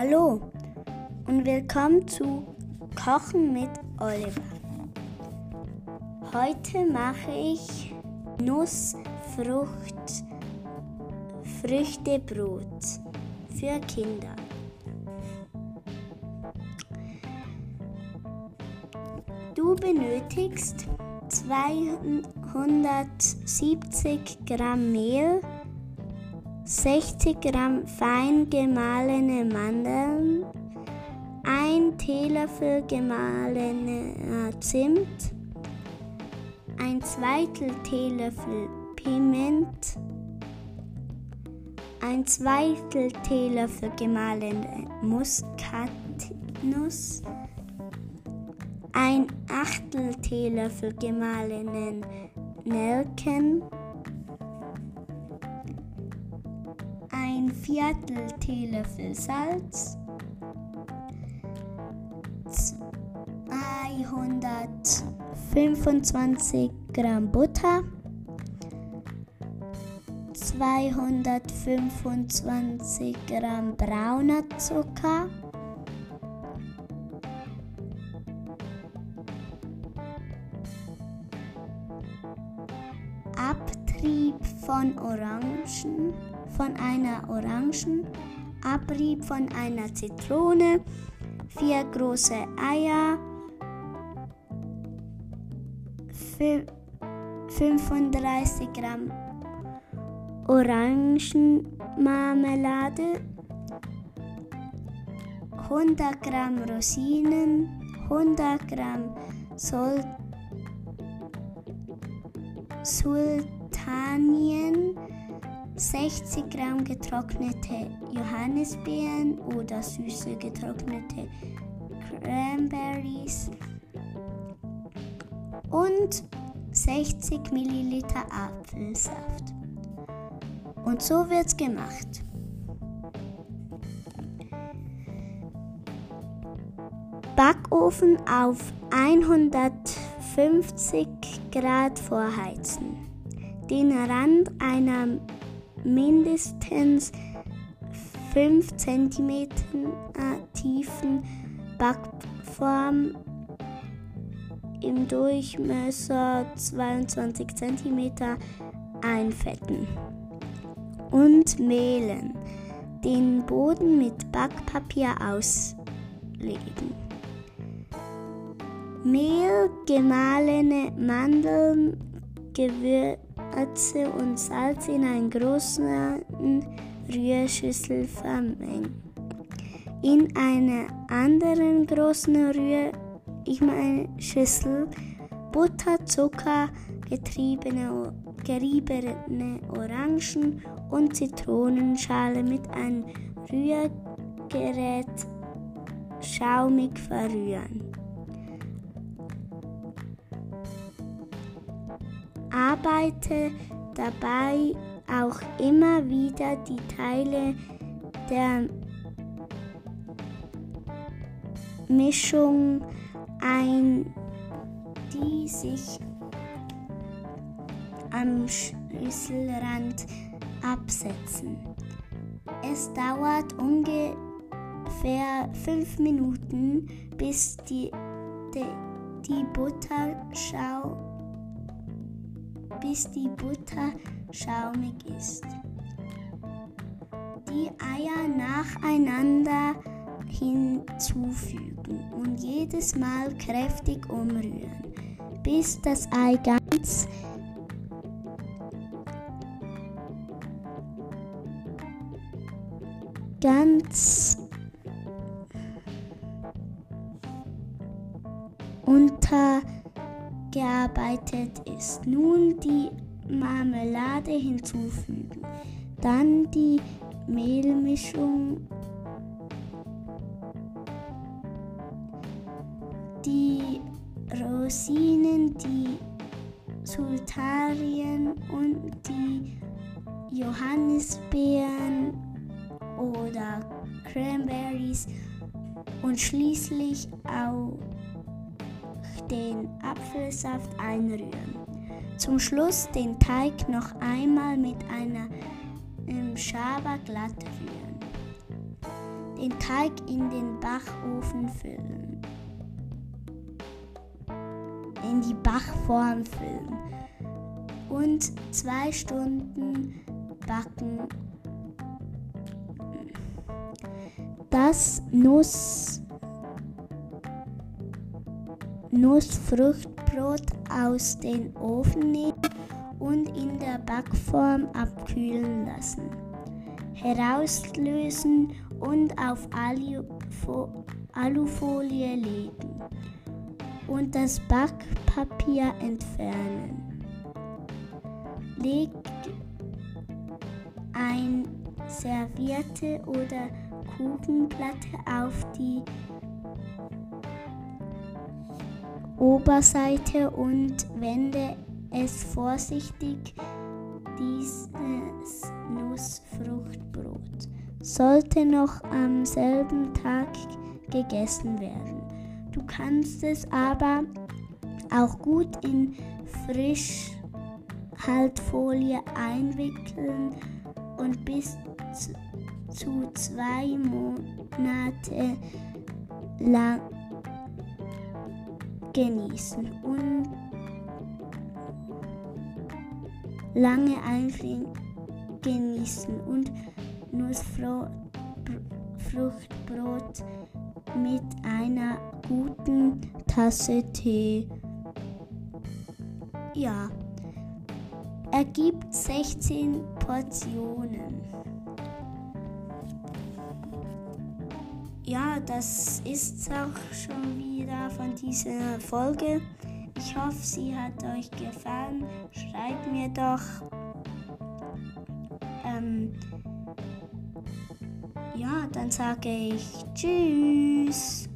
Hallo und willkommen zu Kochen mit Oliver. Heute mache ich Nussfrucht Früchtebrot für Kinder. Du benötigst 270 Gramm Mehl, 60 Gramm fein gemahlene Mandeln, 1 Teelöffel gemahlener Zimt, ein Zweitel Teelöffel Piment, ein Zweitel Teelöffel gemahlene Muskatnuss, ein Achtel Teelöffel gemahlenen Nelken, Viertel Teelöffel Salz, 225 Gramm Butter, 225 Gramm brauner Zucker, Abtrieb von Orangen, von einer Orangen, Abrieb von einer Zitrone, vier große Eier, 35 Gramm Orangenmarmelade, 100 Gramm Rosinen, 100 Gramm Sultanien, 60 Gramm getrocknete Johannisbeeren oder süße getrocknete Cranberries und 60 Milliliter Apfelsaft. Und so wird's gemacht. Backofen auf 150 Grad vorheizen. Den Rand einer mindestens 5 cm tiefen Backform im Durchmesser 22 cm einfetten und mehlen. Den Boden mit Backpapier auslegen. Mehl, gemahlene Mandeln, Gewürze und Salz in einer großen Rührschüssel vermengen. In einer anderen großen Rühr ich meine Schüssel Butter, Zucker, getriebene, geriebene Orangen und Zitronenschale mit einem Rührgerät schaumig verrühren. Arbeite dabei auch immer wieder die Teile der Mischung ein, die sich am Schlüsselrand absetzen. Es dauert ungefähr fünf Minuten, bis die, die, die Butterschau bis die Butter schaumig ist. Die Eier nacheinander hinzufügen und jedes Mal kräftig umrühren, bis das Ei ganz ganz untergearbeitet ist. Nun die Marmelade hinzufügen, dann die Mehlmischung die Rosinen, die Sultarien und die Johannisbeeren oder Cranberries und schließlich auch den Apfelsaft einrühren. Zum Schluss den Teig noch einmal mit einer Schaber glatt rühren. den Teig in den Backofen füllen. In die Backform füllen. Und zwei Stunden backen. Das Nuss Nussfruchtbrot aus dem Ofen nehmen und in der Backform abkühlen lassen. Herauslösen und auf Alufolie legen und das Backpapier entfernen. Legt ein Serviette oder Kuchenplatte auf die Oberseite und wende es vorsichtig dieses Nussfruchtbrot. Sollte noch am selben Tag gegessen werden. Du kannst es aber auch gut in Frischhaltfolie einwickeln und bis zu zwei Monate lang genießen und lange einfrieren genießen und Nussfruchtbrot mit einer guten Tasse Tee. Ja, ergibt 16 Portionen. Ja, das ist auch schon wieder von dieser Folge. Ich hoffe, sie hat euch gefallen. Schreibt mir doch. Ähm, ja, dann sage ich Tschüss.